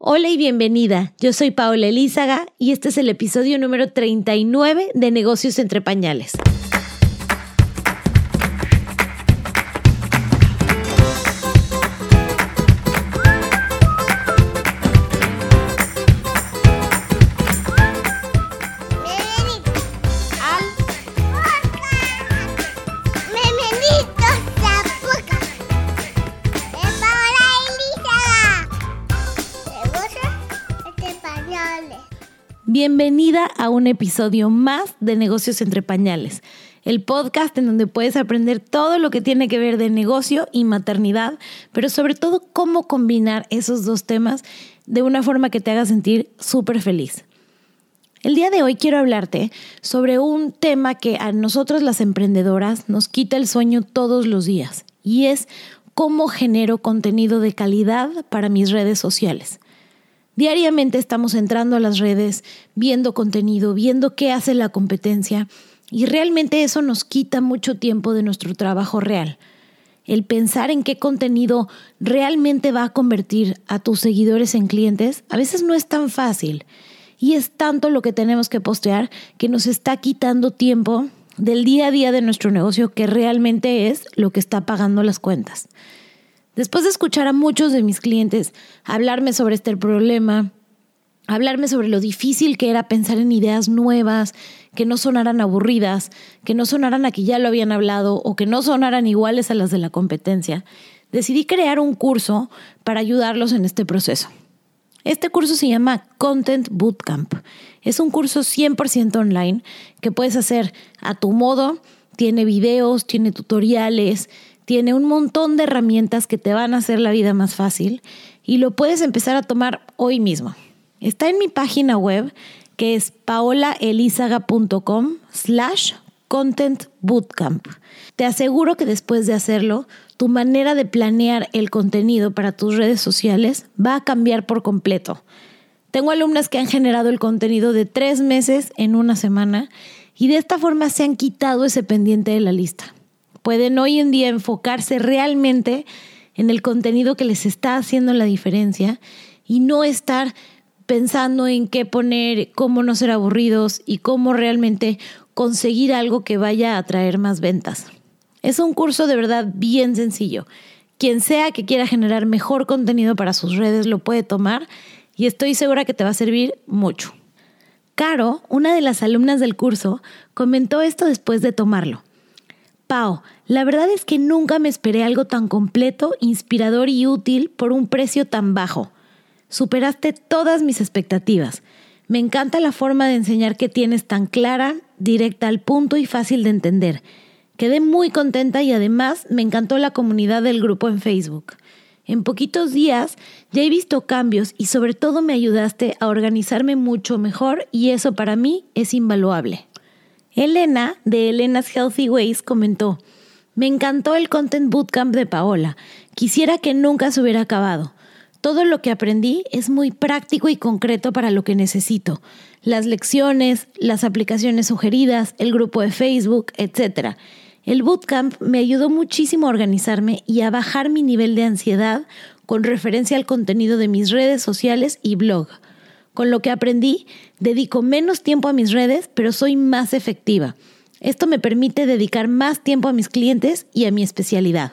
Hola y bienvenida. Yo soy Paola Elízaga y este es el episodio número 39 de Negocios entre Pañales. Un episodio más de Negocios entre Pañales, el podcast en donde puedes aprender todo lo que tiene que ver de negocio y maternidad, pero sobre todo cómo combinar esos dos temas de una forma que te haga sentir súper feliz. El día de hoy quiero hablarte sobre un tema que a nosotros las emprendedoras nos quita el sueño todos los días y es cómo genero contenido de calidad para mis redes sociales. Diariamente estamos entrando a las redes, viendo contenido, viendo qué hace la competencia y realmente eso nos quita mucho tiempo de nuestro trabajo real. El pensar en qué contenido realmente va a convertir a tus seguidores en clientes a veces no es tan fácil y es tanto lo que tenemos que postear que nos está quitando tiempo del día a día de nuestro negocio que realmente es lo que está pagando las cuentas. Después de escuchar a muchos de mis clientes hablarme sobre este problema, hablarme sobre lo difícil que era pensar en ideas nuevas, que no sonaran aburridas, que no sonaran a que ya lo habían hablado o que no sonaran iguales a las de la competencia, decidí crear un curso para ayudarlos en este proceso. Este curso se llama Content Bootcamp. Es un curso 100% online que puedes hacer a tu modo. Tiene videos, tiene tutoriales, tiene un montón de herramientas que te van a hacer la vida más fácil y lo puedes empezar a tomar hoy mismo. Está en mi página web que es paolaelizaga.com slash content bootcamp. Te aseguro que después de hacerlo, tu manera de planear el contenido para tus redes sociales va a cambiar por completo. Tengo alumnas que han generado el contenido de tres meses en una semana y de esta forma se han quitado ese pendiente de la lista pueden hoy en día enfocarse realmente en el contenido que les está haciendo la diferencia y no estar pensando en qué poner, cómo no ser aburridos y cómo realmente conseguir algo que vaya a traer más ventas. Es un curso de verdad bien sencillo. Quien sea que quiera generar mejor contenido para sus redes lo puede tomar y estoy segura que te va a servir mucho. Caro, una de las alumnas del curso, comentó esto después de tomarlo. Pau, la verdad es que nunca me esperé algo tan completo, inspirador y útil por un precio tan bajo. Superaste todas mis expectativas. Me encanta la forma de enseñar que tienes tan clara, directa al punto y fácil de entender. Quedé muy contenta y además me encantó la comunidad del grupo en Facebook. En poquitos días ya he visto cambios y sobre todo me ayudaste a organizarme mucho mejor y eso para mí es invaluable. Elena, de Elena's Healthy Ways, comentó, me encantó el Content Bootcamp de Paola. Quisiera que nunca se hubiera acabado. Todo lo que aprendí es muy práctico y concreto para lo que necesito. Las lecciones, las aplicaciones sugeridas, el grupo de Facebook, etc. El bootcamp me ayudó muchísimo a organizarme y a bajar mi nivel de ansiedad con referencia al contenido de mis redes sociales y blog. Con lo que aprendí, dedico menos tiempo a mis redes, pero soy más efectiva. Esto me permite dedicar más tiempo a mis clientes y a mi especialidad.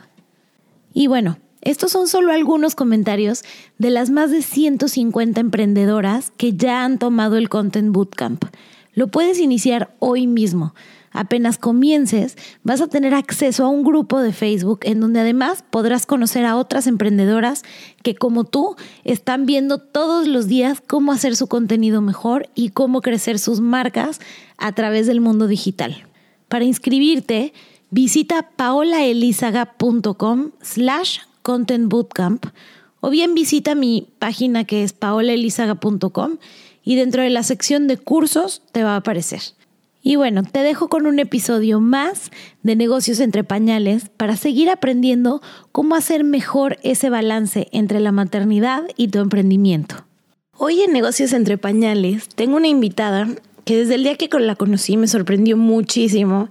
Y bueno, estos son solo algunos comentarios de las más de 150 emprendedoras que ya han tomado el Content Bootcamp. Lo puedes iniciar hoy mismo apenas comiences, vas a tener acceso a un grupo de Facebook en donde además podrás conocer a otras emprendedoras que como tú están viendo todos los días cómo hacer su contenido mejor y cómo crecer sus marcas a través del mundo digital. Para inscribirte, visita paolaelizaga.com slash content bootcamp o bien visita mi página que es paolaelizaga.com y dentro de la sección de cursos te va a aparecer. Y bueno, te dejo con un episodio más de negocios entre pañales para seguir aprendiendo cómo hacer mejor ese balance entre la maternidad y tu emprendimiento. Hoy en negocios entre pañales tengo una invitada que desde el día que la conocí me sorprendió muchísimo.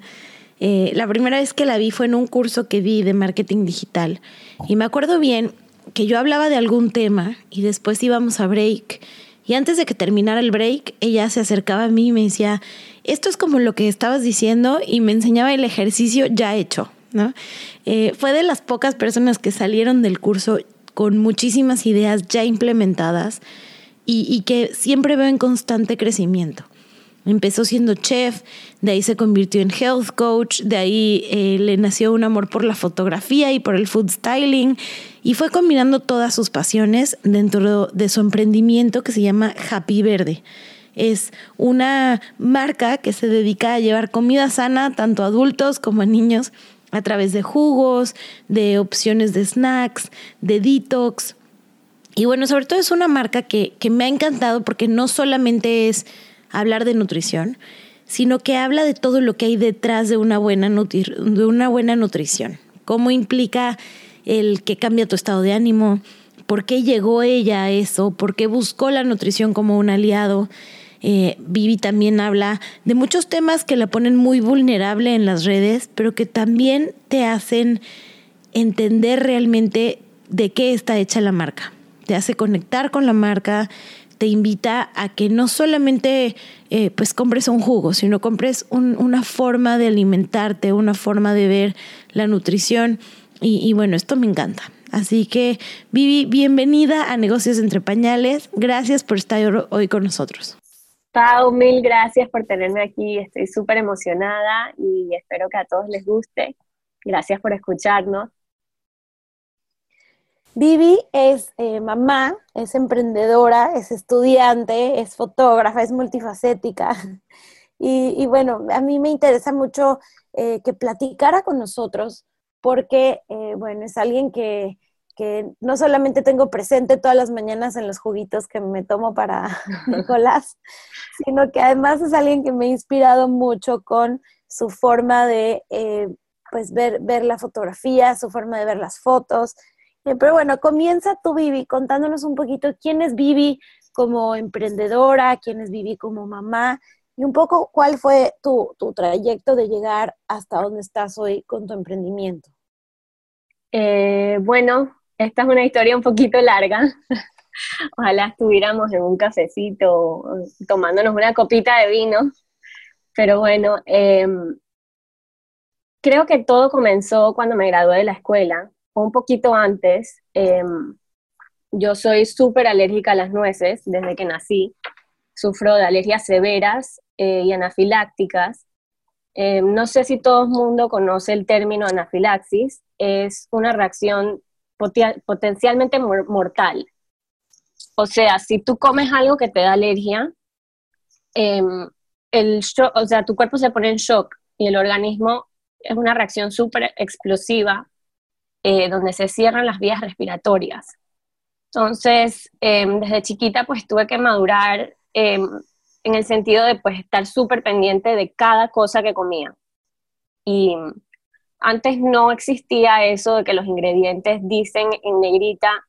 Eh, la primera vez que la vi fue en un curso que di de marketing digital y me acuerdo bien que yo hablaba de algún tema y después íbamos a break. Y antes de que terminara el break, ella se acercaba a mí y me decía, esto es como lo que estabas diciendo y me enseñaba el ejercicio ya hecho, ¿no? Eh, fue de las pocas personas que salieron del curso con muchísimas ideas ya implementadas y, que siempre veo en constante crecimiento. Empezó siendo chef, de ahí se convirtió en health coach, de ahí eh, le nació un amor por la fotografía y por el food styling y fue combinando todas sus pasiones dentro de su emprendimiento que se llama Happy Verde. Es una marca que se dedica a llevar comida sana tanto a adultos como a niños a través de jugos, de opciones de snacks, de detox. Y bueno, sobre todo es una marca que, que me ha encantado porque no solamente es hablar de nutrición, sino que habla de todo lo que hay detrás de una buena, de una buena nutrición. Cómo implica el que cambia tu estado de ánimo, por qué llegó ella a eso, por qué buscó la nutrición como un aliado. Eh, Vivi también habla de muchos temas que la ponen muy vulnerable en las redes, pero que también te hacen entender realmente de qué está hecha la marca. Te hace conectar con la marca, te invita a que no solamente eh, pues compres un jugo, sino compres una forma de alimentarte, una forma de ver la nutrición. Y, bueno, esto me encanta. Así que, Vivi, bienvenida a Negocios entre Pañales. Gracias por estar hoy con nosotros. Pau, mil gracias por tenerme aquí. Estoy súper emocionada y espero que a todos les guste. Gracias por escucharnos. Vivi es eh, mamá, es emprendedora, es estudiante, es fotógrafa, es multifacética. Y, bueno, a mí me interesa mucho eh, que platicara con nosotros porque, eh, bueno, es alguien que, que, no solamente tengo presente todas las mañanas en los juguitos que me tomo para Nicolás, sino que además es alguien que me ha inspirado mucho con su forma de, pues, ver, ver la fotografía, su forma de ver las fotos, pero bueno, comienza tú, Vivi, contándonos un poquito quién es Vivi como emprendedora, quién es Vivi como mamá y un poco cuál fue tu, trayecto de llegar hasta donde estás hoy con tu emprendimiento. Eh, bueno, esta es una historia un poquito larga. Ojalá estuviéramos en un cafecito tomándonos una copita de vino. Pero bueno, em, creo que todo comenzó cuando me gradué de la escuela un poquito antes, em, yo soy súper alérgica a las nueces desde que nací. Sufro de alergias severas eh, y anafilácticas. Em, no sé si todo el mundo conoce el término anafilaxis. Es una reacción potencialmente mortal. O sea, si tú comes algo que te da alergia, em, el o sea, tu cuerpo se pone en shock y el organismo es una reacción súper explosiva eh, donde se cierran las vías respiratorias. Entonces, em, desde chiquita pues tuve que madurar em, en el sentido de pues estar súper pendiente de cada cosa que comía. Y antes no existía eso de que los ingredientes dicen en negrita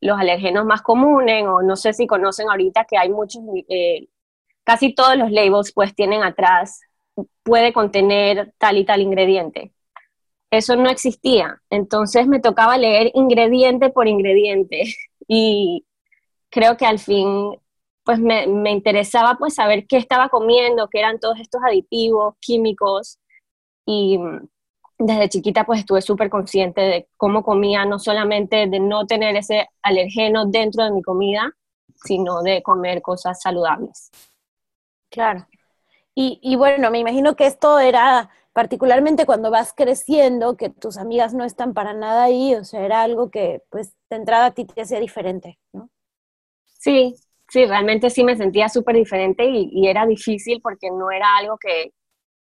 los alergenos más comunes, o no sé si conocen ahorita que hay muchos, eh, casi todos los labels pues tienen atrás, puede contener tal y tal ingrediente. Eso no existía. Entonces me tocaba leer ingrediente por ingrediente. Y creo que al fin pues me, interesaba pues saber qué estaba comiendo, qué eran todos estos aditivos, químicos. Y desde chiquita pues estuve súper consciente de cómo comía, no solamente de no tener ese alergeno dentro de mi comida, sino de comer cosas saludables. Claro. Y, y bueno, me imagino que esto era particularmente cuando vas creciendo, que tus amigas no están para nada ahí, o sea, era algo que pues de entrada a ti te hacía diferente, ¿no? Sí, sí, realmente sí me sentía súper diferente y, era difícil porque no era algo que,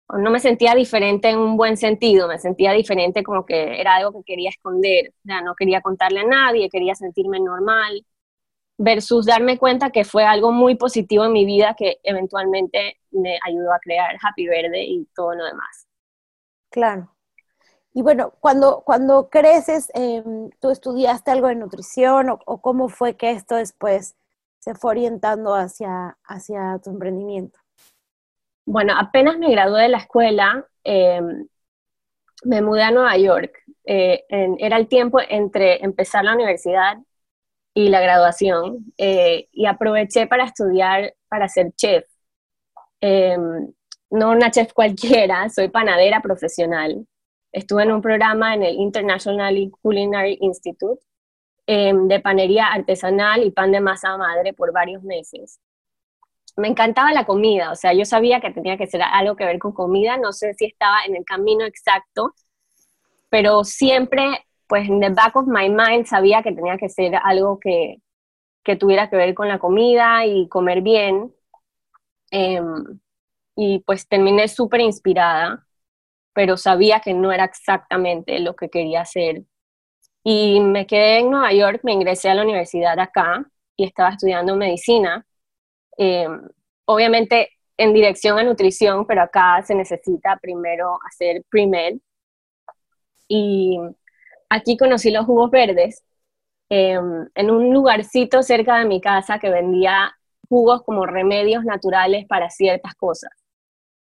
no me sentía diferente en un buen sentido, me sentía diferente como que era algo que quería esconder, o sea, no quería contarle a nadie, quería sentirme normal, versus darme cuenta que fue algo muy positivo en mi vida que eventualmente me ayudó a crear Happy Verde y todo lo demás. Claro. Y bueno, cuando, cuando creces, em, ¿tú estudiaste algo de nutrición o, cómo fue que esto después se fue orientando hacia, hacia tu emprendimiento? Bueno, apenas me gradué de la escuela, em, me mudé a Nueva York. eh, era el tiempo entre empezar la universidad y la graduación eh, y aproveché para estudiar para ser chef. Em, no una chef cualquiera, soy panadera profesional. Estuve en un programa en el International Culinary Institute em, de panería artesanal y pan de masa madre por varios meses. Me encantaba la comida, o sea, yo sabía que tenía que ser algo que ver con comida, no sé si estaba en el camino exacto, pero siempre, pues en the back of my mind sabía que tenía que ser algo que, que tuviera que ver con la comida y comer bien. Em, y pues terminé súper inspirada, pero sabía que no era exactamente lo que quería hacer. Y me quedé en Nueva York, me ingresé a la universidad acá y estaba estudiando medicina. Em, obviamente en dirección a nutrición, pero acá se necesita primero hacer pre-med y aquí conocí los jugos verdes em, en un lugarcito cerca de mi casa que vendía jugos como remedios naturales para ciertas cosas.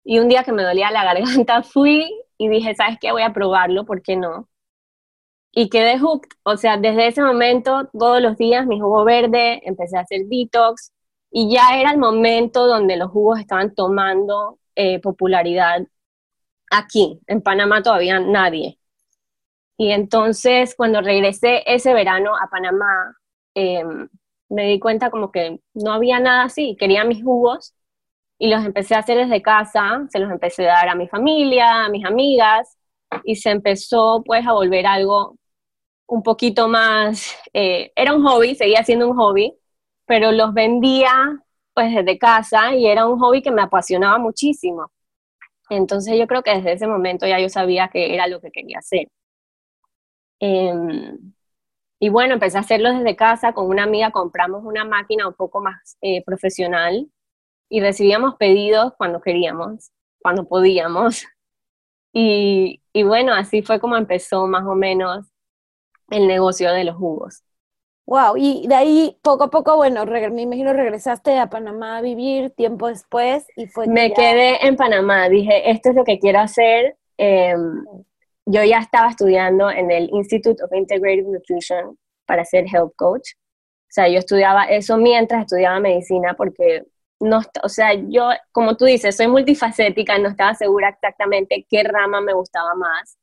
Y un día que me dolía la garganta fui y dije, ¿sabes qué? Voy a probarlo, ¿por qué no? Y quedé hooked, o sea, desde ese momento, todos los días mi jugo verde, empecé a hacer detox y ya era el momento donde los jugos estaban tomando eh, popularidad aquí. En Panamá todavía nadie. Y entonces cuando regresé ese verano a Panamá, em, me di cuenta como que no había nada así, quería mis jugos y los empecé a hacer desde casa, se los empecé a dar a mi familia, a mis amigas y se empezó pues a volver algo un poquito más, eh, era un hobby, seguía siendo un hobby, pero los vendía pues desde casa y era un hobby que me apasionaba muchísimo. Entonces yo creo que desde ese momento ya yo sabía que era lo que quería hacer. Em, y bueno, empecé a hacerlo desde casa, con una amiga compramos una máquina un poco más eh, profesional y recibíamos pedidos cuando queríamos, cuando podíamos. Y, y bueno, así fue como empezó más o menos el negocio de los jugos. Wow, y de ahí poco a poco, bueno, me imagino regresaste a Panamá a vivir tiempo después y fue... Me quedé en Panamá, dije, esto es lo que quiero hacer. Eh, yo ya estaba estudiando en el Institute of Integrative Nutrition para ser health coach. O sea, yo estudiaba eso mientras estudiaba medicina porque no, o sea, yo, como tú dices, soy multifacética, no estaba segura exactamente qué rama me gustaba más.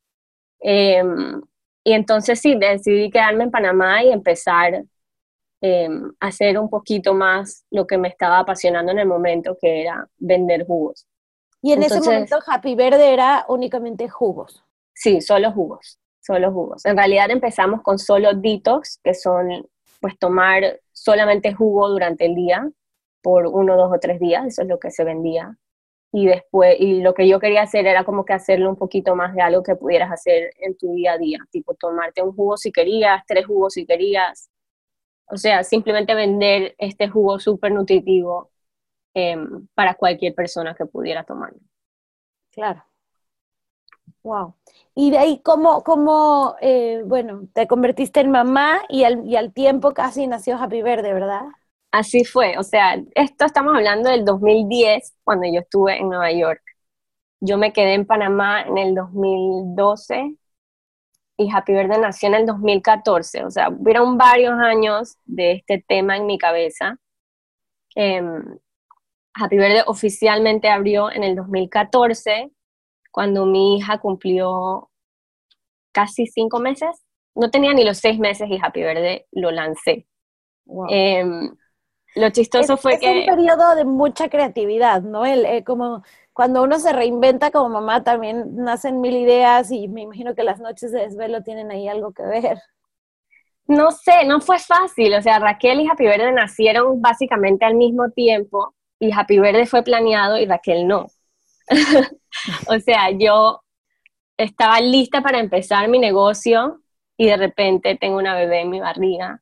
Em, y entonces sí, decidí quedarme en Panamá y empezar em, a hacer un poquito más lo que me estaba apasionando en el momento, que era vender jugos. Y en ese momento Happy Verde era únicamente jugos. Sí, solo jugos, solo jugos. En realidad empezamos con solo detox, que son pues tomar solamente jugo durante el día por uno, dos o tres días, eso es lo que se vendía. Y después, y lo que yo quería hacer era como que hacerlo un poquito más de algo que pudieras hacer en tu día a día, tipo tomarte un jugo si querías, tres jugos si querías. O sea, simplemente vender este jugo súper nutritivo em, para cualquier persona que pudiera tomarlo. Claro. Wow. Y de ahí, ¿cómo, cómo eh, bueno, te convertiste en mamá y al, y al tiempo casi nació Happy Verde, ¿verdad? Así fue, o sea, esto estamos hablando del 2010, cuando yo estuve en Nueva York. Yo me quedé en Panamá en el 2012 y Happy Verde nació en el 2014. O sea, hubieron varios años de este tema en mi cabeza. Em, Happy Verde oficialmente abrió en el 2014 cuando mi hija cumplió casi cinco meses. No tenía ni los seis meses y Happy Verde lo lancé. Em, lo chistoso fue que... Es un periodo de mucha creatividad, ¿no? El, eh, como cuando uno se reinventa como mamá también nacen mil ideas y me imagino que las noches de desvelo tienen ahí algo que ver. No sé, no fue fácil. O sea, Raquel y Happy Verde nacieron básicamente al mismo tiempo y Happy Verde fue planeado y Raquel no. o sea, yo estaba lista para empezar mi negocio y de repente tengo una bebé en mi barriga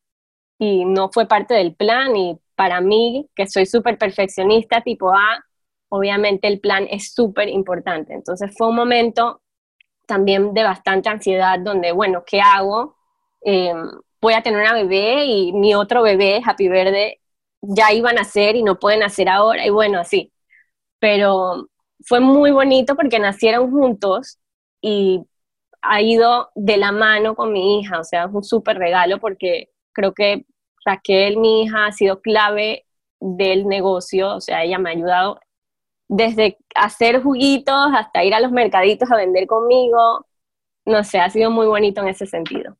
y no fue parte del plan y para mí, que soy súper perfeccionista tipo A, obviamente el plan es súper importante. Entonces fue un momento también de bastante ansiedad donde, bueno, ¿qué hago? Em, voy a tener una bebé y mi otro bebé, Happy Verde, ya iban a nacer y no pueden nacer ahora y bueno, así. Pero fue muy bonito porque nacieron juntos y ha ido de la mano con mi hija, o sea, es un súper regalo porque creo que Raquel, mi hija, ha sido clave del negocio, o sea, ella me ha ayudado desde hacer juguitos hasta ir a los mercaditos a vender conmigo, no sé, ha sido muy bonito en ese sentido.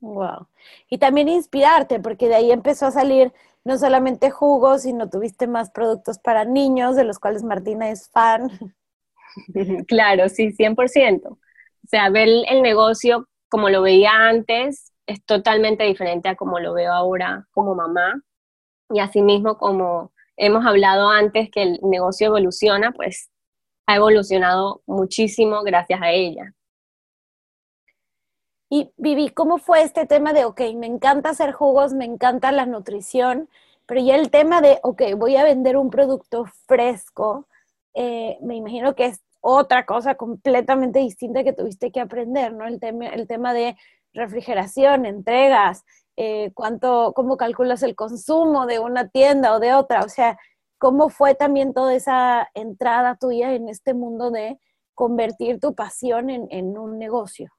Wow. Y también inspirarte, porque de ahí empezó a salir no solamente jugos, sino tuviste más productos para niños, de los cuales Martina es fan. Claro, sí, 100%. O sea, ver el negocio como lo veía antes es totalmente diferente a como lo veo ahora como mamá. Y asimismo, como hemos hablado antes que el negocio evoluciona, pues ha evolucionado muchísimo gracias a ella. Y Vivi, ¿cómo fue este tema de, ok, me encanta hacer jugos, me encanta la nutrición, pero ya el tema de, ok, voy a vender un producto fresco, eh, me imagino que es otra cosa completamente distinta que tuviste que aprender, ¿no? El tema, el tema de refrigeración, entregas, eh, cuánto, cómo calculas el consumo de una tienda o de otra, o sea, cómo fue también toda esa entrada tuya en este mundo de convertir tu pasión en, un negocio.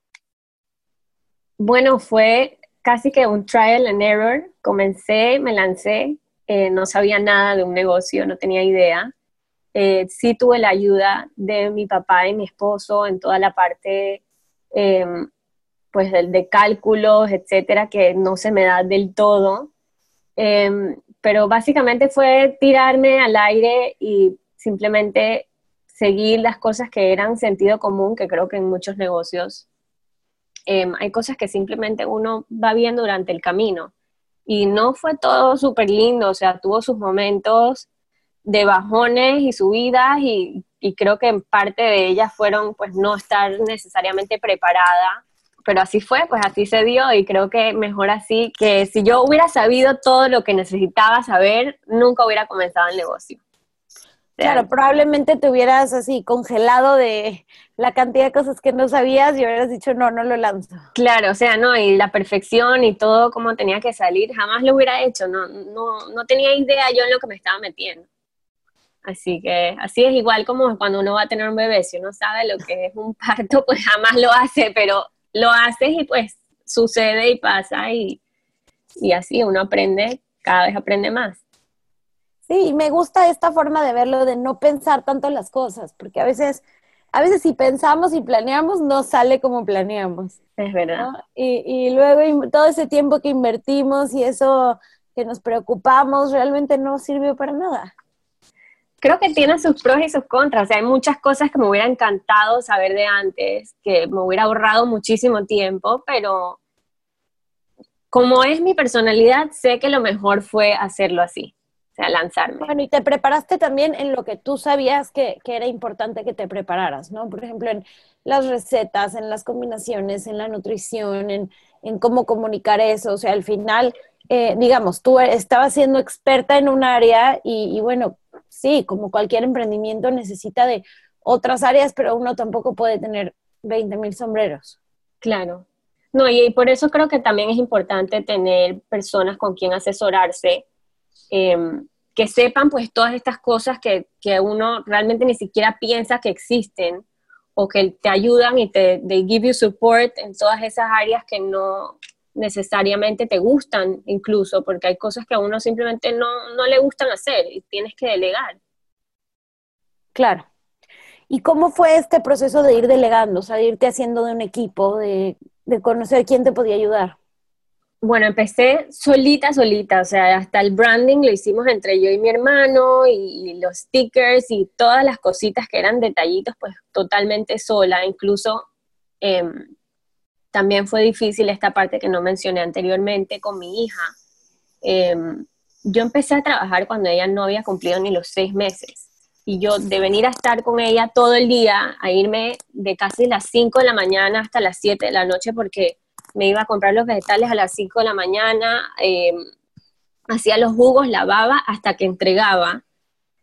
Bueno, fue casi que un trial and error. Comencé, me lancé, eh, no sabía nada de un negocio, no tenía idea. Eh, sí tuve la ayuda de mi papá y mi esposo en toda la parte em, pues de, cálculos, etcétera, que no se me da del todo. Em, pero básicamente fue tirarme al aire y simplemente seguir las cosas que eran sentido común, que creo que en muchos negocios em, hay cosas que simplemente uno va viendo durante el camino. Y no fue todo súper lindo, o sea, tuvo sus momentos de bajones y subidas y, creo que en parte de ellas fueron pues no estar necesariamente preparada, pero así fue, pues así se dio y creo que mejor así que si yo hubiera sabido todo lo que necesitaba saber, nunca hubiera comenzado el negocio. Claro, probablemente te hubieras así congelado de la cantidad de cosas que no sabías y hubieras dicho, no, no lo lanzo. Claro, o sea, no, y la perfección y todo como tenía que salir, jamás lo hubiera hecho, no, no, no tenía idea yo en lo que me estaba metiendo. Así que así es igual como cuando uno va a tener un bebé, si uno sabe lo que es un parto, pues jamás lo hace, pero lo haces y pues sucede y pasa y, y así uno aprende, cada vez aprende más. Sí, me gusta esta forma de verlo, de no pensar tanto las cosas, porque a veces, a veces si pensamos y planeamos, no sale como planeamos. Es verdad. Y, y luego todo ese tiempo que invertimos y eso que nos preocupamos realmente no sirvió para nada creo que tiene sus pros y sus contras. O sea, hay muchas cosas que me hubiera encantado saber de antes, que me hubiera ahorrado muchísimo tiempo, pero como es mi personalidad, sé que lo mejor fue hacerlo así, o sea, lanzarme. Bueno, y te preparaste también en lo que tú sabías que, que era importante que te prepararas, ¿no? Por ejemplo, en las recetas, en las combinaciones, en la nutrición, en, en cómo comunicar eso. O sea, al final, eh, digamos, tú estabas siendo experta en un área y, y bueno, sí, como cualquier emprendimiento necesita de otras áreas, pero uno tampoco puede tener 20 mil sombreros. Claro. No, y por eso creo que también es importante tener personas con quien asesorarse, em, que sepan pues todas estas cosas que, que, uno realmente ni siquiera piensa que existen o que te ayudan y te they give you support en todas esas áreas que no, necesariamente te gustan incluso, porque hay cosas que a uno simplemente no, le gustan hacer y tienes que delegar. Claro. ¿Y cómo fue este proceso de ir delegando, o sea, de irte haciendo de un equipo, de, conocer quién te podía ayudar? Bueno, empecé solita, solita, o sea, hasta el branding lo hicimos entre yo y mi hermano y, los stickers y todas las cositas que eran detallitos, pues totalmente sola, incluso em, también fue difícil esta parte que no mencioné anteriormente con mi hija. Em, yo empecé a trabajar cuando ella no había cumplido ni los seis meses. Y yo de venir a estar con ella todo el día, a irme de casi las 5 de la mañana hasta las 7 de la noche porque me iba a comprar los vegetales a las 5 de la mañana, em, hacía los jugos, lavaba hasta que entregaba.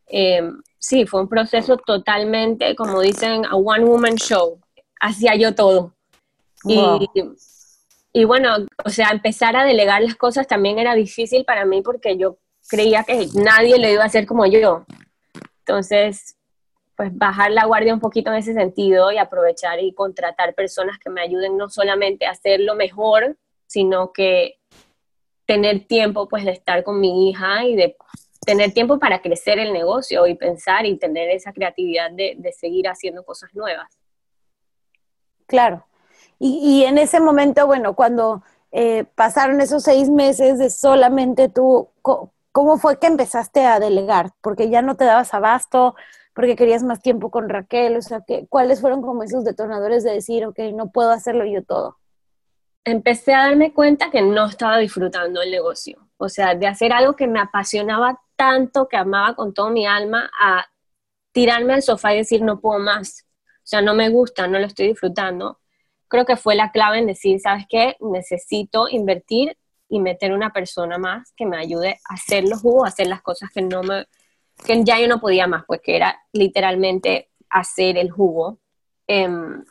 Em, sí, fue un proceso totalmente, como dicen, a one woman show. Hacía yo todo. Y, bueno, o sea, empezar a delegar las cosas también era difícil para mí porque yo creía que nadie lo iba a hacer como yo. Entonces, pues bajar la guardia un poquito en ese sentido y aprovechar y contratar personas que me ayuden no solamente a hacerlo mejor, sino que tener tiempo pues de estar con mi hija y de tener tiempo para crecer el negocio y pensar y tener esa creatividad de, seguir haciendo cosas nuevas. Claro. Y, en ese momento, bueno, cuando eh, pasaron esos seis meses de solamente tú, ¿cómo fue que empezaste a delegar? Porque ya no te dabas abasto, porque querías más tiempo con Raquel, o sea, ¿cuáles fueron como esos detonadores de decir, ok, no puedo hacerlo yo todo? Empecé a darme cuenta que no estaba disfrutando el negocio, o sea, de hacer algo que me apasionaba tanto, que amaba con toda mi alma, a tirarme al sofá y decir, no puedo más, o sea, no me gusta, no lo estoy disfrutando. Creo que fue la clave en decir, ¿sabes qué? Necesito invertir y meter una persona más que me ayude a hacer los jugos, a hacer las cosas que no me, que ya yo no podía más, pues que era literalmente hacer el jugo. Em,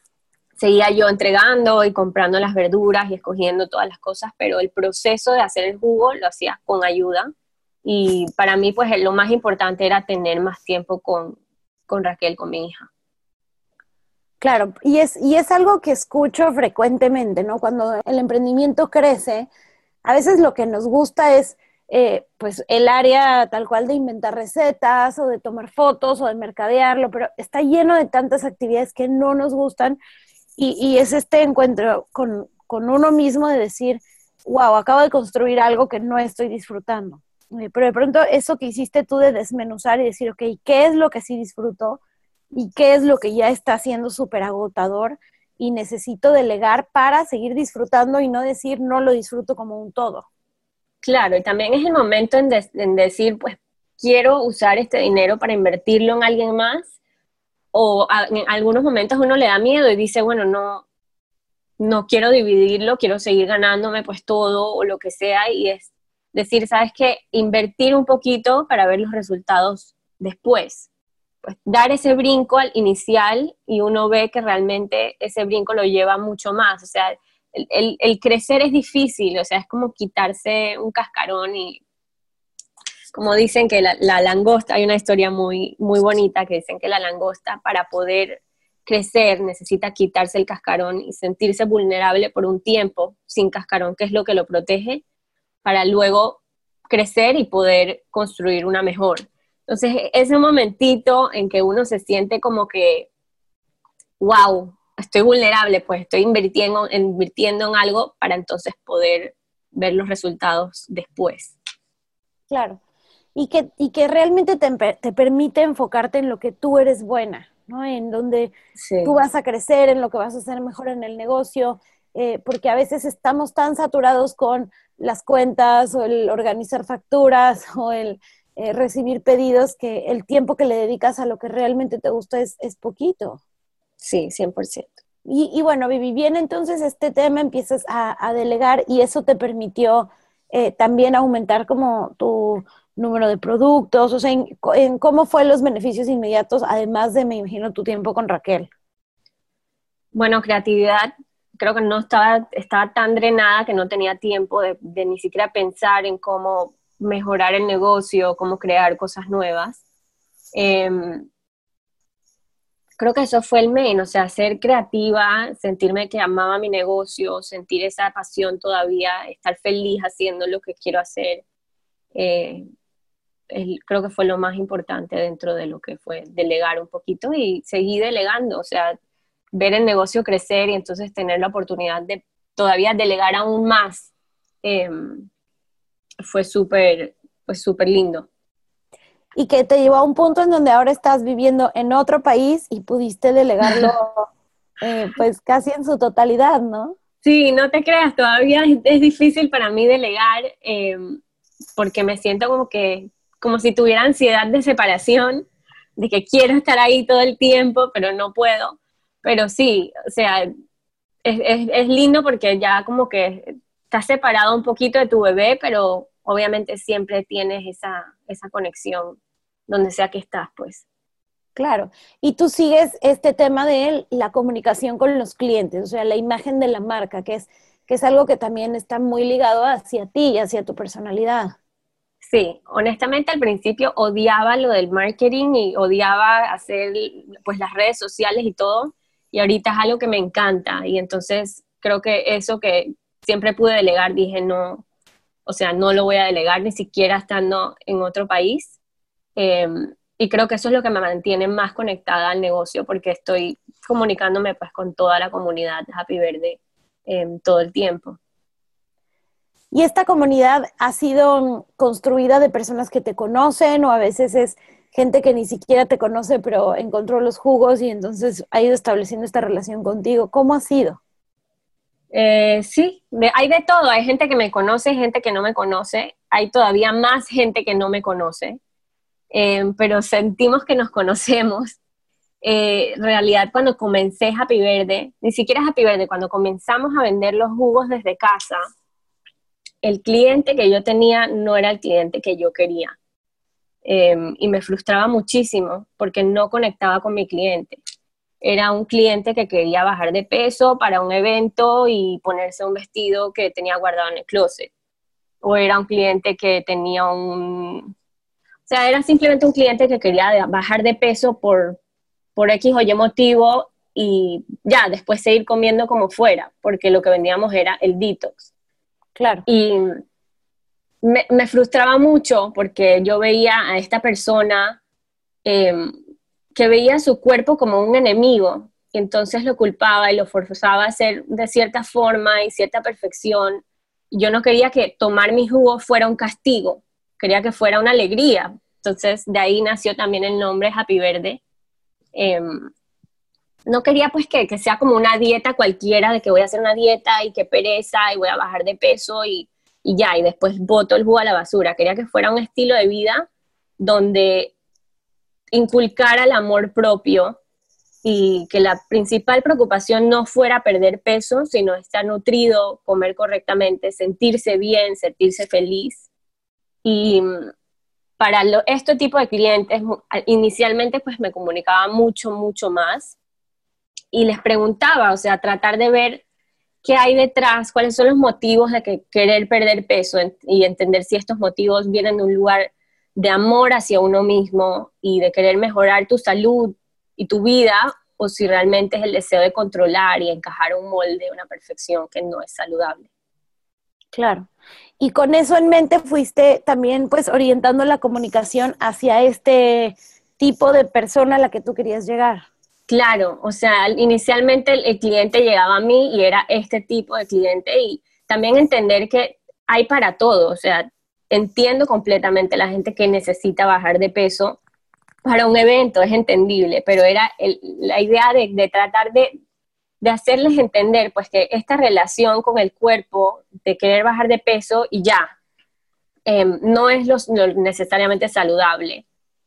seguía yo entregando y comprando las verduras y escogiendo todas las cosas, pero el proceso de hacer el jugo lo hacía con ayuda y para mí pues lo más importante era tener más tiempo con, con Raquel, con mi hija. Claro, y es, y es algo que escucho frecuentemente, ¿no? Cuando el emprendimiento crece, a veces lo que nos gusta es eh, pues el área tal cual de inventar recetas o de tomar fotos o de mercadearlo, pero está lleno de tantas actividades que no nos gustan y, es este encuentro con, uno mismo de decir, wow, acabo de construir algo que no estoy disfrutando. Eh, pero de pronto eso que hiciste tú de desmenuzar y decir, ok, ¿qué es lo que sí disfruto? ¿Y qué es lo que ya está siendo súper agotador? Y necesito delegar para seguir disfrutando y no decir, no lo disfruto como un todo. Claro, y también es el momento en, decir, pues quiero usar este dinero para invertirlo en alguien más, o en algunos momentos uno le da miedo y dice, bueno, no, no quiero dividirlo, quiero seguir ganándome pues todo o lo que sea, y es decir, ¿sabes qué? Invertir un poquito para ver los resultados después. Pues dar ese brinco al inicial y uno ve que realmente ese brinco lo lleva mucho más, o sea, el, crecer es difícil, o sea, es como quitarse un cascarón y como dicen que la, langosta, hay una historia muy, muy bonita que dicen que la langosta para poder crecer necesita quitarse el cascarón y sentirse vulnerable por un tiempo sin cascarón, que es lo que lo protege, para luego crecer y poder construir una mejor. Entonces, ese momentito en que uno se siente como que, wow, estoy vulnerable, pues estoy invirtiendo, invirtiendo en algo para entonces poder ver los resultados después. Claro. Y que, y que realmente te, permite enfocarte en lo que tú eres buena, ¿no? En donde tú vas a crecer, en lo que vas a hacer mejor en el negocio, eh, porque a veces estamos tan saturados con las cuentas o el organizar facturas o el eh, recibir pedidos que el tiempo que le dedicas a lo que realmente te gusta es, es poquito. Sí, 100%. Y, y bueno, Vivi, bien, entonces este tema empiezas a, delegar y eso te permitió eh, también aumentar como tu número de productos, o sea, en, cómo fue los beneficios inmediatos, además de, me imagino, tu tiempo con Raquel. Bueno, creatividad, creo que no estaba, estaba tan drenada que no tenía tiempo de, de ni siquiera pensar en cómo mejorar el negocio, cómo crear cosas nuevas. Eh, creo que eso fue el main, o sea, ser creativa, sentirme que amaba mi negocio, sentir esa pasión todavía, estar feliz haciendo lo que quiero hacer. Eh, creo que fue lo más importante dentro de lo que fue delegar un poquito y seguir delegando, o sea, ver el negocio crecer y entonces tener la oportunidad de todavía delegar aún más. Em, fue súper, pues súper lindo y que te llevó a un punto en donde ahora estás viviendo en otro país y pudiste delegarlo eh, pues casi en su totalidad, ¿no? Sí, no te creas, todavía es, difícil para mí delegar eh, porque me siento como que, como si tuviera ansiedad de separación, de que quiero estar ahí todo el tiempo, pero no puedo. Pero sí, o sea, es, es, es lindo porque ya como que estás separado un poquito de tu bebé, pero obviamente siempre tienes esa, esa conexión donde sea que estás, pues. Claro, y tú sigues este tema de la comunicación con los clientes, o sea, la imagen de la marca, que es, que es algo que también está muy ligado hacia ti y hacia tu personalidad. Sí, honestamente al principio odiaba lo del marketing y odiaba hacer pues las redes sociales y todo, y ahorita es algo que me encanta y entonces creo que eso que siempre pude delegar, dije no, o sea, no lo voy a delegar ni siquiera estando en otro país. Em, y creo que eso es lo que me mantiene más conectada al negocio porque estoy comunicándome pues con toda la comunidad Happy Verde em, todo el tiempo. Y esta comunidad ha sido construida de personas que te conocen o a veces es gente que ni siquiera te conoce pero encontró los jugos y entonces ha ido estableciendo esta relación contigo. ¿Cómo ha sido? Eh, sí, hay de todo. Hay gente que me conoce, gente que no me conoce. Hay todavía más gente que no me conoce, em, pero sentimos que nos conocemos. Eh, en realidad, cuando comencé Happy Verde, ni siquiera Happy Verde, cuando comenzamos a vender los jugos desde casa, el cliente que yo tenía no era el cliente que yo quería. Em, y me frustraba muchísimo porque no conectaba con mi cliente era un cliente que quería bajar de peso para un evento y ponerse un vestido que tenía guardado en el closet. O era un cliente que tenía un... O sea, era simplemente un cliente que quería bajar de peso por, por X o Y motivo y ya, después seguir comiendo como fuera, porque lo que vendíamos era el detox. Claro. Y me, me frustraba mucho porque yo veía a esta persona eh, que veía su cuerpo como un enemigo y entonces lo culpaba y lo forzaba a hacer de cierta forma y cierta perfección. Yo no quería que tomar mi jugo fuera un castigo, quería que fuera una alegría. Entonces de ahí nació también el nombre Happy Verde. Em, no quería pues que, que, sea como una dieta cualquiera, de que voy a hacer una dieta y que pereza y voy a bajar de peso y, y ya, y después boto el jugo a la basura. Quería que fuera un estilo de vida donde inculcar al amor propio y que la principal preocupación no fuera perder peso, sino estar nutrido, comer correctamente, sentirse bien, sentirse feliz. Y mm, para este tipo de clientes, inicialmente pues me comunicaba mucho, mucho más y les preguntaba, o sea, tratar de ver qué hay detrás, cuáles son los motivos de que querer perder peso y entender si estos motivos vienen de un lugar de amor hacia uno mismo y de querer mejorar tu salud y tu vida, o si realmente es el deseo de controlar y encajar un molde, una perfección que no es saludable. Claro. Y con eso en mente fuiste también pues orientando la comunicación hacia este tipo de persona a la que tú querías llegar. Claro, o sea, inicialmente el, el cliente llegaba a mí y era este tipo de cliente y también entender que hay para todo, o sea, entiendo completamente la gente que necesita bajar de peso para un evento, es entendible, pero era la idea de, tratar de, hacerles entender pues que esta relación con el cuerpo, de querer bajar de peso y ya, em, no es lo, necesariamente saludable.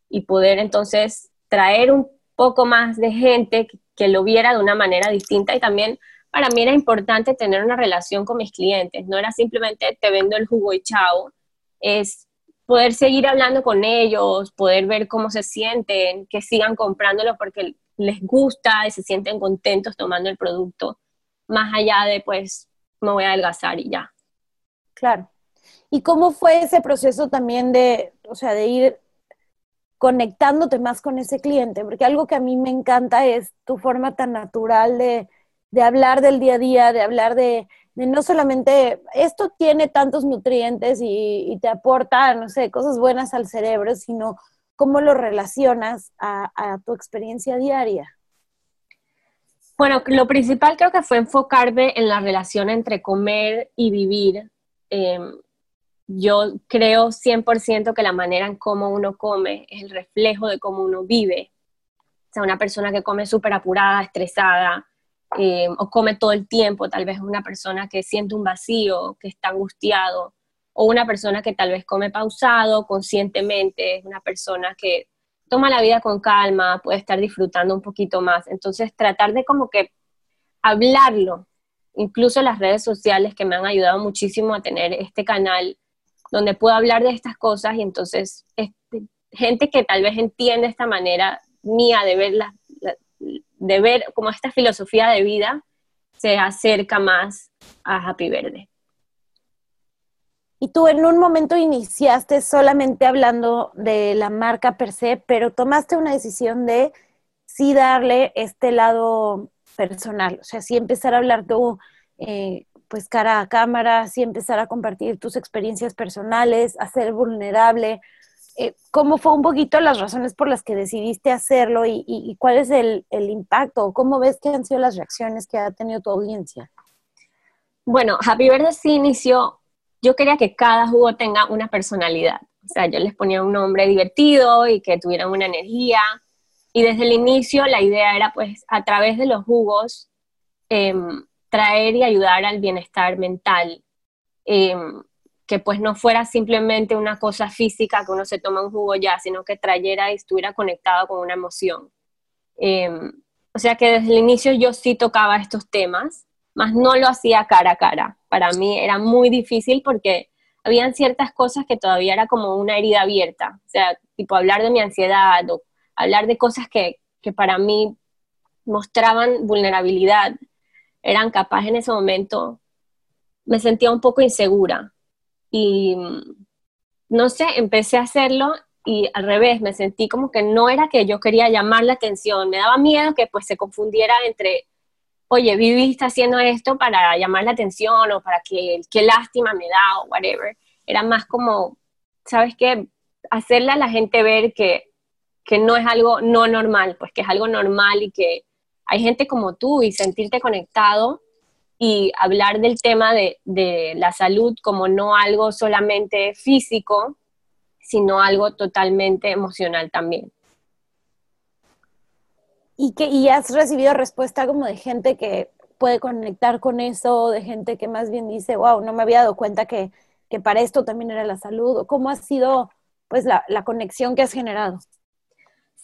Y poder entonces traer un poco más de gente que, que lo viera de una manera distinta. Y también para mí era importante tener una relación con mis clientes, no era simplemente te vendo el jugo y chao, es poder seguir hablando con ellos, poder ver cómo se sienten, que sigan comprándolo porque les gusta y se sienten contentos tomando el producto, más allá de pues me voy a adelgazar y ya. Claro. ¿Y cómo fue ese proceso también de, o sea, de ir conectándote más con ese cliente? Porque algo que a mí me encanta es tu forma tan natural de, de hablar del día a día, de hablar de, no solamente esto tiene tantos nutrientes y, te aporta, no sé, cosas buenas al cerebro, sino cómo lo relacionas a, tu experiencia diaria. Bueno, lo principal creo que fue enfocarme en la relación entre comer y vivir. Em, yo creo 100% que la manera en cómo uno come es el reflejo de cómo uno vive. O sea, una persona que come súper apurada, estresada, eh, o come todo el tiempo, tal vez una persona que siente un vacío, que está angustiado, o una persona que tal vez come pausado, conscientemente, una persona que toma la vida con calma, puede estar disfrutando un poquito más. Entonces, tratar de como que hablarlo, incluso las redes sociales que me han ayudado muchísimo a tener este canal donde puedo hablar de estas cosas y entonces este, gente que tal vez entiende esta manera mía de ver las, de ver cómo esta filosofía de vida se acerca más a Happy Verde. y tú en un momento iniciaste solamente hablando de la marca per se, pero tomaste una decisión de sí darle este lado personal, o sea, sí empezar a hablar tú, eh, pues cara a cámara, sí empezar a compartir tus experiencias personales, a ser vulnerable. Eh, ¿Cómo fue un poquito las razones por las que decidiste hacerlo y, cuál es el, el impacto? ¿Cómo ves que han sido las reacciones que ha tenido tu audiencia? Bueno, Happy Verde sí inició, yo quería que cada jugo tenga una personalidad. O sea, yo les ponía un nombre divertido y que tuvieran una energía. Y desde el inicio la idea era, pues, a través de los jugos, em, traer y ayudar al bienestar mental. Em, que pues no fuera simplemente una cosa física que uno se toma un jugo ya, sino que trayera y estuviera conectado con una emoción. Em, o sea que desde el inicio yo sí tocaba estos temas más no lo hacía cara a cara. Para mí era muy difícil porque habían ciertas cosas que todavía era como una herida abierta, o sea, tipo hablar de mi ansiedad o hablar de cosas que, que para mí mostraban vulnerabilidad, eran capaces en ese momento, me sentía un poco insegura y no sé, empecé a hacerlo y al revés, me sentí como que no era que yo quería llamar la atención, me daba miedo que pues se confundiera entre oye, Vivi está haciendo esto para llamar la atención o para que, qué lástima me da o whatever. Era más como, ¿sabes qué? Hacerle a la gente ver que, que no es algo no normal, pues que es algo normal y que hay gente como tú y sentirte conectado y hablar del tema de, de la salud como no algo solamente físico, sino algo totalmente emocional también y que y has recibido respuesta como de gente que puede conectar con eso, de gente que más bien dice, wow, no me había dado cuenta que, que para esto también era la salud, cómo ha sido pues la, la, conexión que has generado.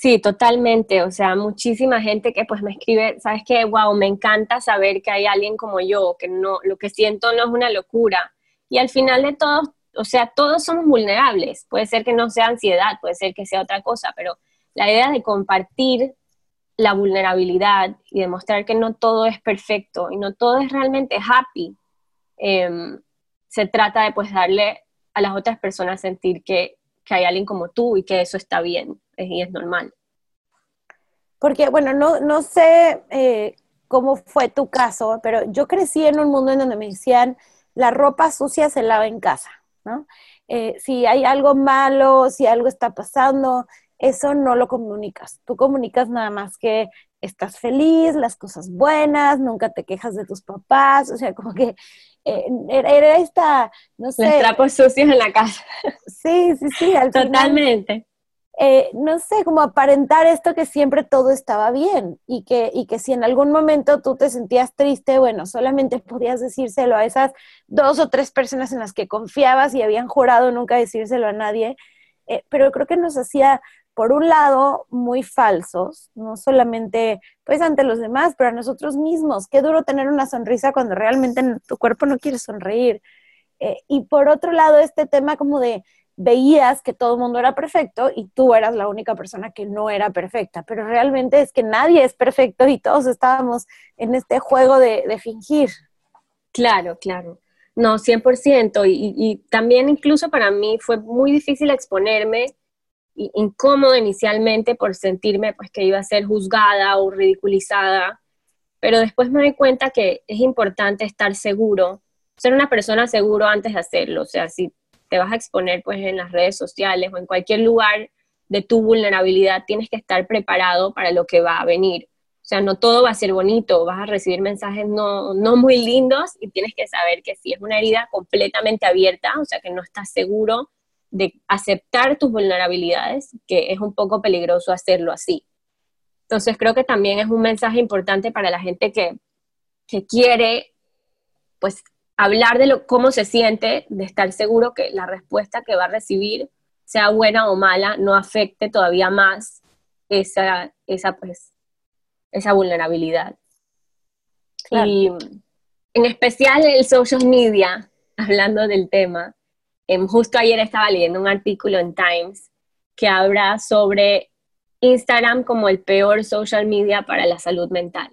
Sí, totalmente, o sea, muchísima gente que pues me escribe, sabes que, wow, me encanta saber que hay alguien como yo, que no, lo que siento no es una locura. Y al final de todo, o sea, todos somos vulnerables, puede ser que no sea ansiedad, puede ser que sea otra cosa, pero la idea de compartir la vulnerabilidad y demostrar que no todo es perfecto y no todo es realmente happy, em, se trata de pues darle a las otras personas sentir que, hay alguien como tú y que eso está bien y es normal. Porque, bueno, no, no sé eh, cómo fue tu caso, pero yo crecí en un mundo en donde me decían, la ropa sucia se lava en casa, ¿no? Eh, si hay algo malo, si algo está pasando, eso no lo comunicas. Tú comunicas nada más que estás feliz, las cosas buenas, nunca te quejas de tus papás, o sea, como que eh, era esta, no sé. Los trapos sucios en la casa. Sí, sí, sí, al Totalmente. Eh, no sé, como aparentar esto que siempre todo estaba bien y que, y que si en algún momento tú te sentías triste, bueno, solamente podías decírselo a esas dos o tres personas en las que confiabas y habían jurado nunca decírselo a nadie, eh, pero creo que nos hacía por un lado, muy falsos, no solamente pues ante los demás, pero a nosotros mismos. Qué duro tener una sonrisa cuando realmente tu cuerpo no quiere sonreír. Eh, y por otro lado, este tema como de veías que todo el mundo era perfecto y tú eras la única persona que no era perfecta, pero realmente es que nadie es perfecto y todos estábamos en este juego de, fingir. Claro, claro. No, 100%. Y, y también incluso para mí fue muy difícil exponerme incómodo inicialmente por sentirme pues que iba a ser juzgada o ridiculizada, pero después me doy cuenta que es importante estar seguro, ser una persona seguro antes de hacerlo, o sea, si te vas a exponer pues en las redes sociales o en cualquier lugar de tu vulnerabilidad, tienes que estar preparado para lo que va a venir. O sea, no todo va a ser bonito, vas a recibir mensajes no, no muy lindos y tienes que saber que si es una herida completamente abierta, o sea, que no estás seguro de aceptar tus vulnerabilidades, que es un poco peligroso hacerlo así. Entonces creo que también es un mensaje importante para la gente que, quiere, pues, hablar de lo, cómo se siente, de estar seguro que la respuesta que va a recibir, sea buena o mala, no afecte todavía más esa, esa, pues, esa vulnerabilidad. Y en especial el social media, hablando del tema, Em, justo ayer estaba leyendo un artículo en Times que habla sobre Instagram como el peor social media para la salud mental,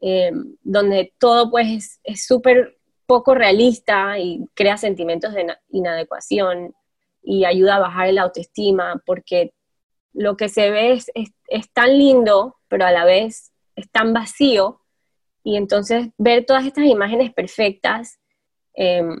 em, donde todo pues es súper poco realista y crea sentimientos de inadecuación y ayuda a bajar la autoestima porque lo que se ve es, es, tan lindo, pero a la vez es tan vacío. Y entonces ver todas estas imágenes perfectas, em,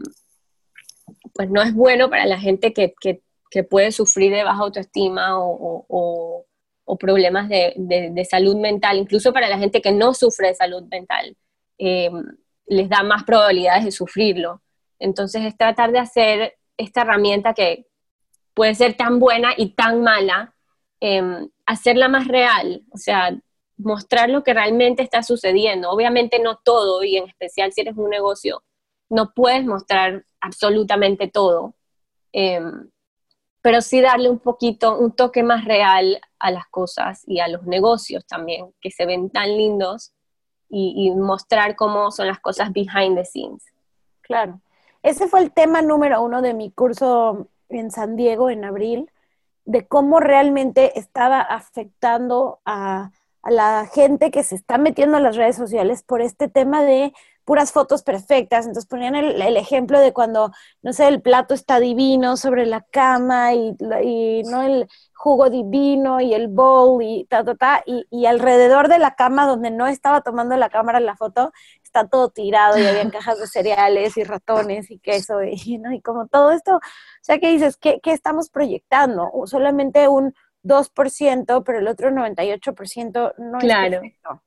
pues no es bueno para la gente que, que, puede sufrir de baja autoestima o, o, o problemas de, de, salud mental, incluso para la gente que no sufre de salud mental, em, les da más probabilidades de sufrirlo. Entonces es tratar de hacer esta herramienta que puede ser tan buena y tan mala, Em, hacerla más real, o sea, mostrar lo que realmente está sucediendo. Obviamente no todo, y en especial si eres un negocio, no puedes mostrar absolutamente todo, em, pero sí darle un poquito, un toque más real a las cosas y a los negocios también, que se ven tan lindos, y, mostrar cómo son las cosas behind the scenes. Claro. Ese fue el tema número uno de mi curso en San Diego en abril de cómo realmente estaba afectando a, la gente que se está metiendo en las redes sociales por este tema de puras fotos perfectas. Entonces ponían el, ejemplo de cuando, no sé, el plato está divino sobre la cama y, y no el jugo divino y el bowl y ta, ta, ta, y, y, alrededor de la cama donde no estaba tomando la cámara la foto, está todo tirado y había cajas de cereales y ratones y queso y, ¿no? y como todo esto, o sea, que dices, ¿qué, qué estamos proyectando? Solamente un 2%, pero el otro 98% no claro. es perfecto.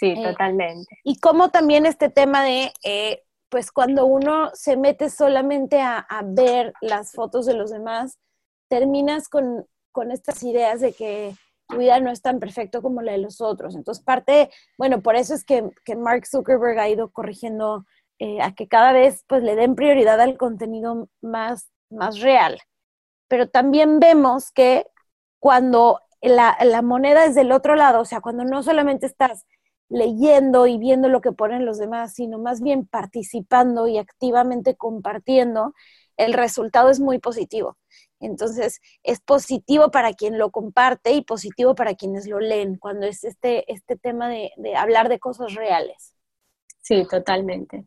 Sí, eh, totalmente. Y como también este tema de, eh, pues cuando uno se mete solamente a, a, ver las fotos de los demás, terminas con, con estas ideas de que tu vida no es tan perfecto como la de los otros. Entonces, parte, bueno, por eso es que, Mark Zuckerberg ha ido corrigiendo eh, a que cada vez pues le den prioridad al contenido más, más real. Pero también vemos que cuando la, la moneda es del otro lado, o sea, cuando no solamente estás leyendo y viendo lo que ponen los demás, sino más bien participando y activamente compartiendo, el resultado es muy positivo. Entonces, es positivo para quien lo comparte y positivo para quienes lo leen, cuando es este, este tema de, hablar de cosas reales. Sí, totalmente.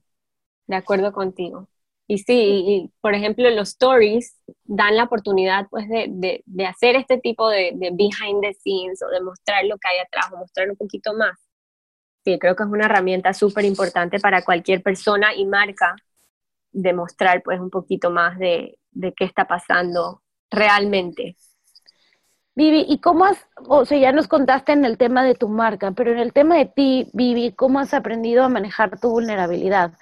De acuerdo contigo. Y sí, por ejemplo, los stories dan la oportunidad pues de, de, hacer este tipo de, de, behind the scenes o de mostrar lo que hay atrás o mostrar un poquito más. Sí, creo que es una herramienta súper importante para cualquier persona y marca demostrar pues un poquito más de, de qué está pasando realmente. Vivi, ¿y cómo has, o sea, ya nos contaste en el tema de tu marca, pero en el tema de ti, Vivi, ¿cómo has aprendido a manejar tu vulnerabilidad?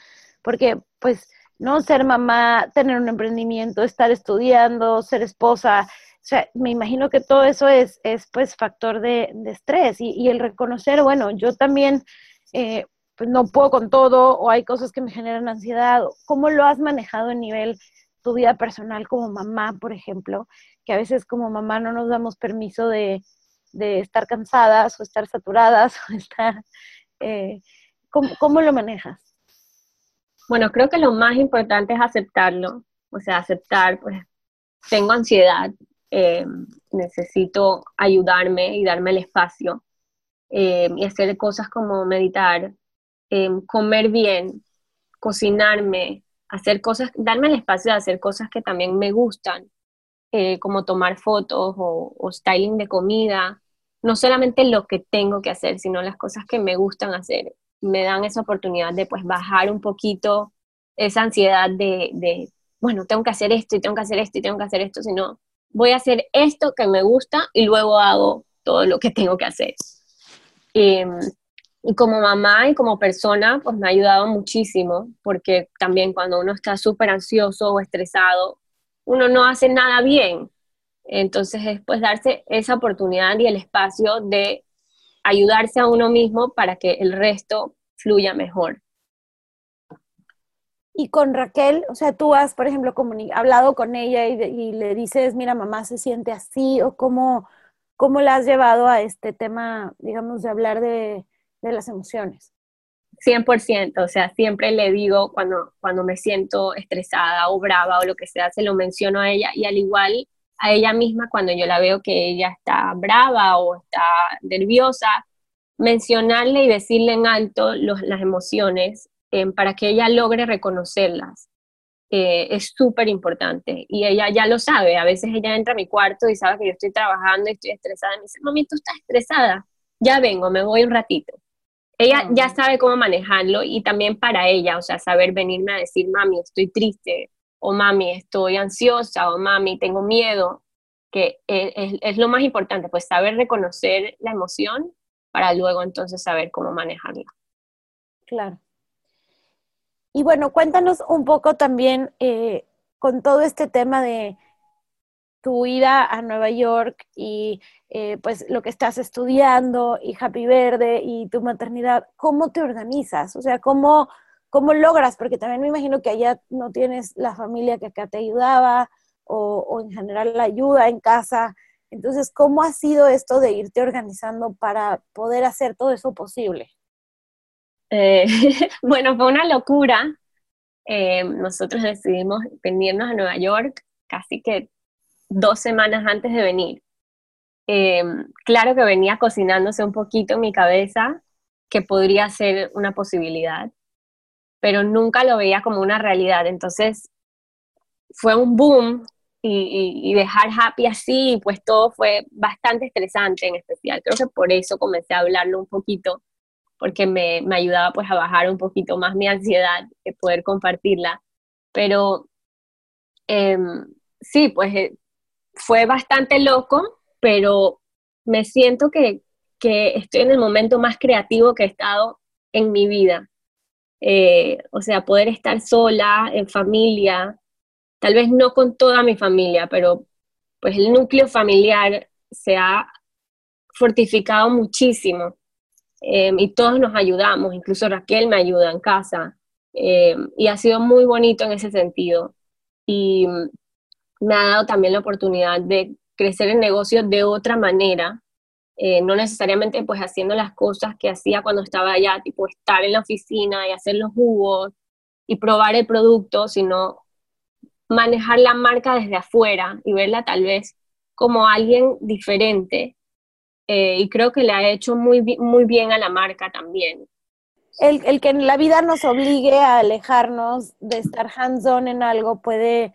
Porque, pues, no ser mamá, tener un emprendimiento, estar estudiando, ser esposa, o sea, me imagino que todo eso es, es pues, factor de, estrés y, el reconocer, bueno, yo también, eh, pues, no puedo con todo o hay cosas que me generan ansiedad. ¿Cómo lo has manejado a nivel tu vida personal como mamá, por ejemplo, que a veces como mamá no nos damos permiso de, estar cansadas o estar saturadas o estar... Eh, ¿cómo, lo manejas? Bueno, creo que lo más importante es aceptarlo, o sea, aceptar, pues, tengo ansiedad, eh, necesito ayudarme y darme el espacio eh, y hacer cosas como meditar, comer bien, cocinarme, hacer cosas, darme el espacio de hacer cosas que también me gustan, eh, como tomar fotos o, styling de comida, no solamente lo que tengo que hacer, sino las cosas que me gustan hacer. Me dan esa oportunidad de pues bajar un poquito esa ansiedad de, de, bueno, tengo que hacer esto y tengo que hacer esto y tengo que hacer esto, sino voy a hacer esto que me gusta y luego hago todo lo que tengo que hacer. Em, y como mamá y como persona, pues me ha ayudado muchísimo, porque también cuando uno está súper ansioso o estresado, uno no hace nada bien. Entonces es pues darse esa oportunidad y el espacio de ayudarse a uno mismo para que el resto fluya mejor. Y con Raquel, o sea, tú has, por ejemplo, hablado con ella y, le dices, mira, mamá se siente así, o cómo, cómo la has llevado a este tema, digamos, de hablar de, las emociones. 100%, o sea, siempre le digo cuando, cuando me siento estresada o brava o lo que sea, se lo menciono a ella y al igual a ella misma cuando yo la veo que ella está brava o está nerviosa, mencionarle y decirle en alto las emociones em, para que ella logre reconocerlas. Eh, es súper importante y ella ya lo sabe. A veces ella entra a mi cuarto y sabe que yo estoy trabajando y estoy estresada. Me dice, mami, tú estás estresada. Ya vengo, me voy un ratito. Ella ya sabe cómo manejarlo y también para ella, o sea, saber venirme a decir, mami, estoy triste, o mami, estoy ansiosa, o mami, tengo miedo, que es, es lo más importante, pues saber reconocer la emoción para luego entonces saber cómo manejarla. Claro. Y bueno, cuéntanos un poco también eh, con todo este tema de tu ida a Nueva York y eh, pues lo que estás estudiando y Happy Verde y tu maternidad, ¿cómo te organizas? O sea, ¿cómo, cómo logras? Porque también me imagino que allá no tienes la familia que acá te ayudaba o, o en general la ayuda en casa. Entonces, ¿cómo ha sido esto de irte organizando para poder hacer todo eso posible? Eh, bueno, fue una locura. Eh, nosotros decidimos venirnos a Nueva York casi que dos semanas antes de venir. Eh, claro que venía cocinándose un poquito en mi cabeza que podría ser una posibilidad, pero nunca lo veía como una realidad. Entonces fue un boom y, y, dejar happy así, pues todo fue bastante estresante en especial. Creo que por eso comencé a hablarlo un poquito porque me, me, ayudaba pues a bajar un poquito más mi ansiedad, de poder compartirla. Pero eh, sí, pues eh, fue bastante loco, pero me siento que, que, estoy en el momento más creativo que he estado en mi vida. Eh, o sea, poder estar sola, en familia, tal vez no con toda mi familia, pero pues el núcleo familiar se ha fortificado muchísimo Em, y todos nos ayudamos, incluso Raquel me ayuda en casa. Em, y ha sido muy bonito en ese sentido. Y me ha dado también la oportunidad de crecer el negocio de otra manera, eh, no necesariamente pues haciendo las cosas que hacía cuando estaba allá, tipo estar en la oficina y hacer los jugos y probar el producto, sino manejar la marca desde afuera y verla tal vez como alguien diferente eh, y creo que le ha hecho muy, muy bien a la marca también. El, el, que en la vida nos obligue a alejarnos de estar hands-on en algo puede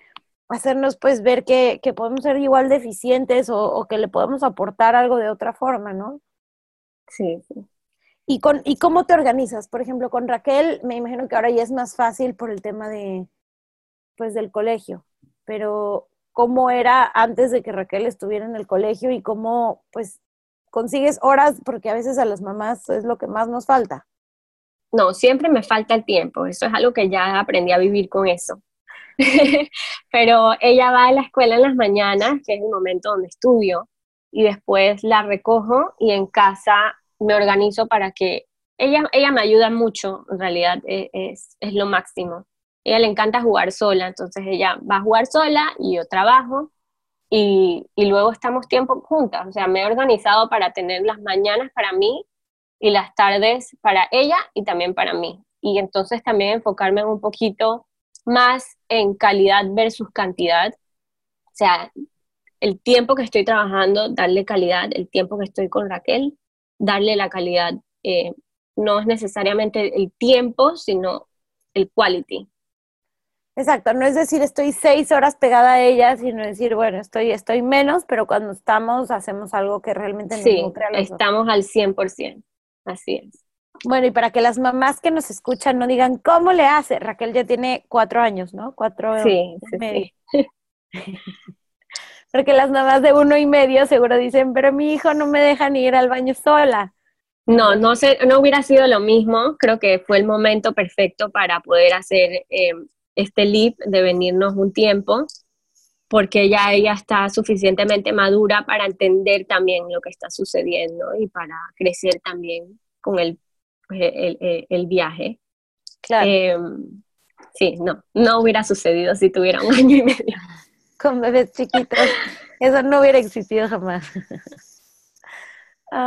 hacernos pues ver que, que podemos ser igual deficientes o, o, que le podemos aportar algo de otra forma, ¿no? Sí, sí. ¿Y, con, ¿Y cómo te organizas? Por ejemplo, con Raquel, me imagino que ahora ya es más fácil por el tema de, pues, del colegio, pero ¿cómo era antes de que Raquel estuviera en el colegio y cómo, pues, consigues horas porque a veces a las mamás es lo que más nos falta. No, siempre me falta el tiempo, eso es algo que ya aprendí a vivir con eso. Pero ella va a la escuela en las mañanas, que es el momento donde estudio, y después la recojo y en casa me organizo para que ella, ella me ayuda mucho, en realidad e, es, es lo máximo. Ella le encanta jugar sola, entonces ella va a jugar sola y yo trabajo y, luego estamos tiempo juntas. O sea, me he organizado para tener las mañanas para mí y las tardes para ella y también para mí. Y entonces también enfocarme un poquito más en calidad versus cantidad. O sea, el tiempo que estoy trabajando, darle calidad, el tiempo que estoy con Raquel, darle la calidad. Eh, no es necesariamente el tiempo, sino el quality. Exacto, no es decir estoy seis horas pegada a ella, sino decir, bueno, estoy, estoy menos, pero cuando estamos hacemos algo que realmente nos sí, estamos al 100%, así es. Bueno, y para que las mamás que nos escuchan no digan, ¿cómo le hace? Raquel ya tiene cuatro años, ¿no? Cuatro sí, sí, medio. Sí. Porque las mamás de uno y medio seguro dicen, pero mi hijo no me deja ni ir al baño sola. No, no, sé, no hubiera sido lo mismo. Creo que fue el momento perfecto para poder hacer eh, este leap de venirnos un tiempo, porque ya ella está suficientemente madura para entender también lo que está sucediendo y para crecer también con el, pues, el, el, viaje. Claro. Em, sí, no, no hubiera sucedido si tuviera un año y medio. Con bebés chiquitos, eso no hubiera existido jamás.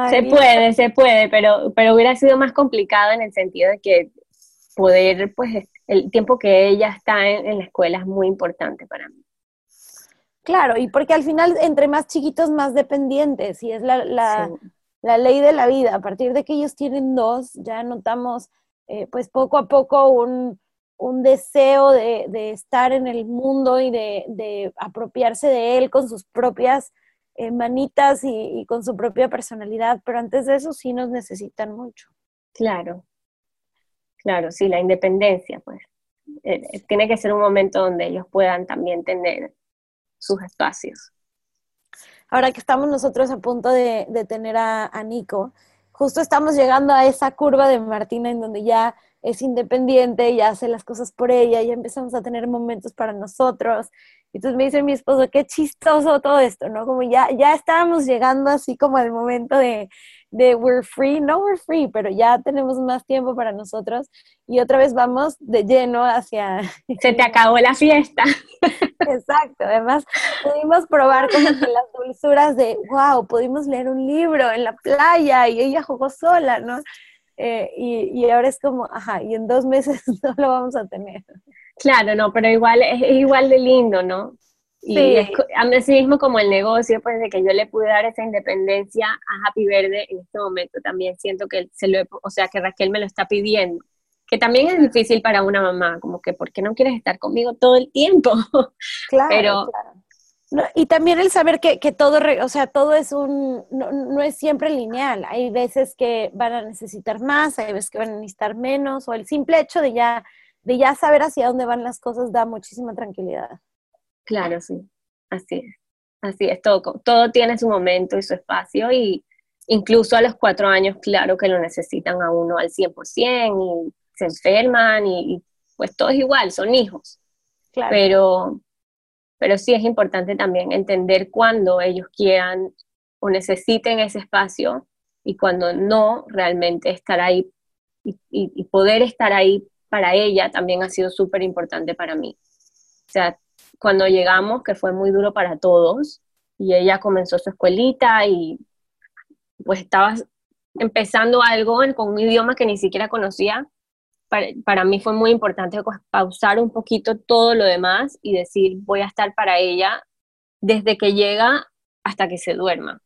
se puede, se puede, pero, pero hubiera sido más complicado en el sentido de que poder pues el tiempo que ella está en, la escuela es muy importante para mí. Claro, y porque al final entre más chiquitos, más dependientes, y es la, la, la, ley de la vida. A partir de que ellos tienen dos, ya notamos eh, pues poco a poco un, deseo de, estar en el mundo y de, apropiarse de él con sus propias eh, manitas y, con su propia personalidad, pero antes de eso sí nos necesitan mucho. Claro, claro, sí, la independencia, pues. Eh, tiene que ser un momento donde ellos puedan también tener sus espacios. Ahora que estamos nosotros a punto de, tener a Nico, justo estamos llegando a esa curva de Martina en donde ya es independiente, ya hace las cosas por ella, ya empezamos a tener momentos para nosotros. Y entonces me dice mi esposo, qué chistoso todo esto, ¿no? Como ya, ya estábamos llegando así como al momento de, de we're free, no we're free, pero ya tenemos más tiempo para nosotros y otra vez vamos de lleno hacia... Se te acabó la fiesta. Exacto, además pudimos probar como que las dulzuras de, wow, pudimos leer un libro en la playa y ella jugó sola, ¿no? Eh, y, y, ahora es como, ajá, y en dos meses no lo vamos a tener. Claro, no, pero igual es, igual de lindo, ¿no? Y sí. es, así mismo como el negocio, pues de que yo le pude dar esa independencia a Happy Verde en este momento, también siento que se lo, o sea, que Raquel me lo está pidiendo, que también es difícil para una mamá, como que, ¿por qué no quieres estar conmigo todo el tiempo? Claro, pero, claro. y también el saber que, que todo, o sea, todo es un, no, no, es siempre lineal. Hay veces que van a necesitar más, hay veces que van a necesitar menos, o el simple hecho de ya, de ya saber hacia dónde van las cosas da muchísima tranquilidad. Claro, sí, así es. Así es, todo, todo tiene su momento y su espacio y incluso a los cuatro años, claro que lo necesitan a uno al 100% y se enferman y, pues todo es igual, son hijos. Claro. Pero, pero sí es importante también entender cuándo ellos quieran o necesiten ese espacio y cuando no, realmente estar ahí y, y poder estar ahí para ella también ha sido súper importante para mí. O sea, cuando llegamos, que fue muy duro para todos, y ella comenzó su escuelita y pues estaba empezando algo con un idioma que ni siquiera conocía, para, mí fue muy importante pues, pausar un poquito todo lo demás y decir, voy a estar para ella desde que llega hasta que se duerma.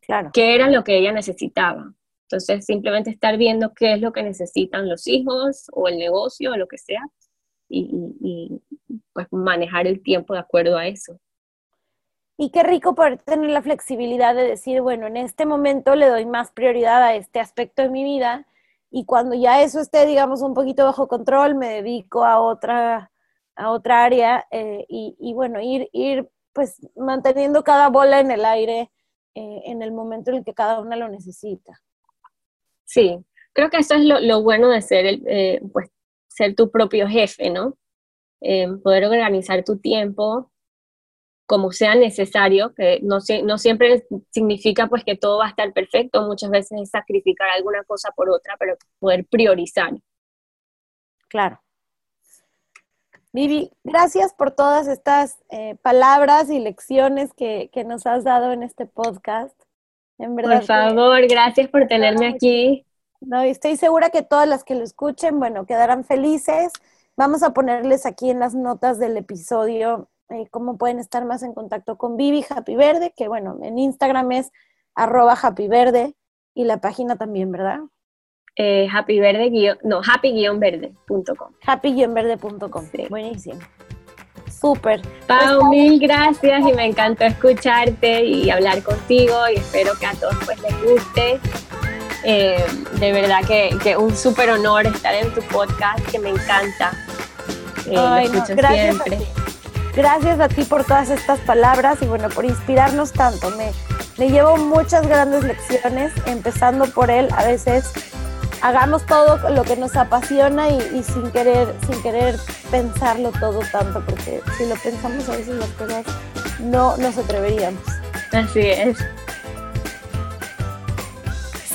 Claro. ¿Qué era lo que ella necesitaba? Entonces, simplemente estar viendo qué es lo que necesitan los hijos o el negocio o lo que sea y, pues manejar el tiempo de acuerdo a eso. Y qué rico poder tener la flexibilidad de decir, bueno, en este momento le doy más prioridad a este aspecto de mi vida y cuando ya eso esté, digamos, un poquito bajo control, me dedico a otra, a otra área eh, y, bueno, ir, ir pues manteniendo cada bola en el aire eh, en el momento en el que cada una lo necesita. Sí, creo que eso es lo, bueno de ser, el, eh, pues ser tu propio jefe, ¿no? Em, poder organizar tu tiempo como sea necesario, que no, no siempre significa pues que todo va a estar perfecto, muchas veces es sacrificar alguna cosa por otra, pero poder priorizar. Claro. Vivi, gracias por todas estas eh, palabras y lecciones que, que, nos has dado en este podcast. En verdad por favor, gracias por tenerme aquí. No, estoy segura que todas las que lo escuchen, bueno, quedarán felices. Vamos a ponerles aquí en las notas del episodio eh, cómo pueden estar más en contacto con Vivi Happy Verde, que bueno, en Instagram es arroba Happy Verde y la página también, ¿verdad? Eh, happy verde no, happy-verde.com. Happy-verde.com. Buenísimo. Súper. Pau, pues, mil gracias y me encantó escucharte y hablar contigo y espero que a todos pues les guste. Eh, de verdad que, un súper honor estar en tu podcast, que me encanta. Eh, gracias siempre. A ti. Gracias a ti por todas estas palabras y bueno, por inspirarnos tanto. Me, me llevo muchas grandes lecciones, empezando por él. A veces hagamos todo lo que nos apasiona y, sin querer, sin querer pensarlo todo tanto, porque si lo pensamos a veces las cosas no nos atreveríamos. Así es.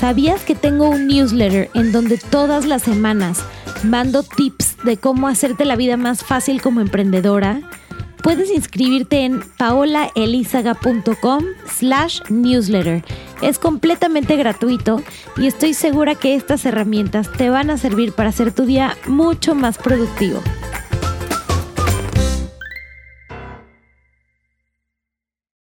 ¿Sabías que tengo un newsletter en donde todas las semanas mando tips de cómo hacerte la vida más fácil como emprendedora? Puedes inscribirte en paolaelizaga.com slash newsletter. Es completamente gratuito y estoy segura que estas herramientas te van a servir para hacer tu día mucho más productivo.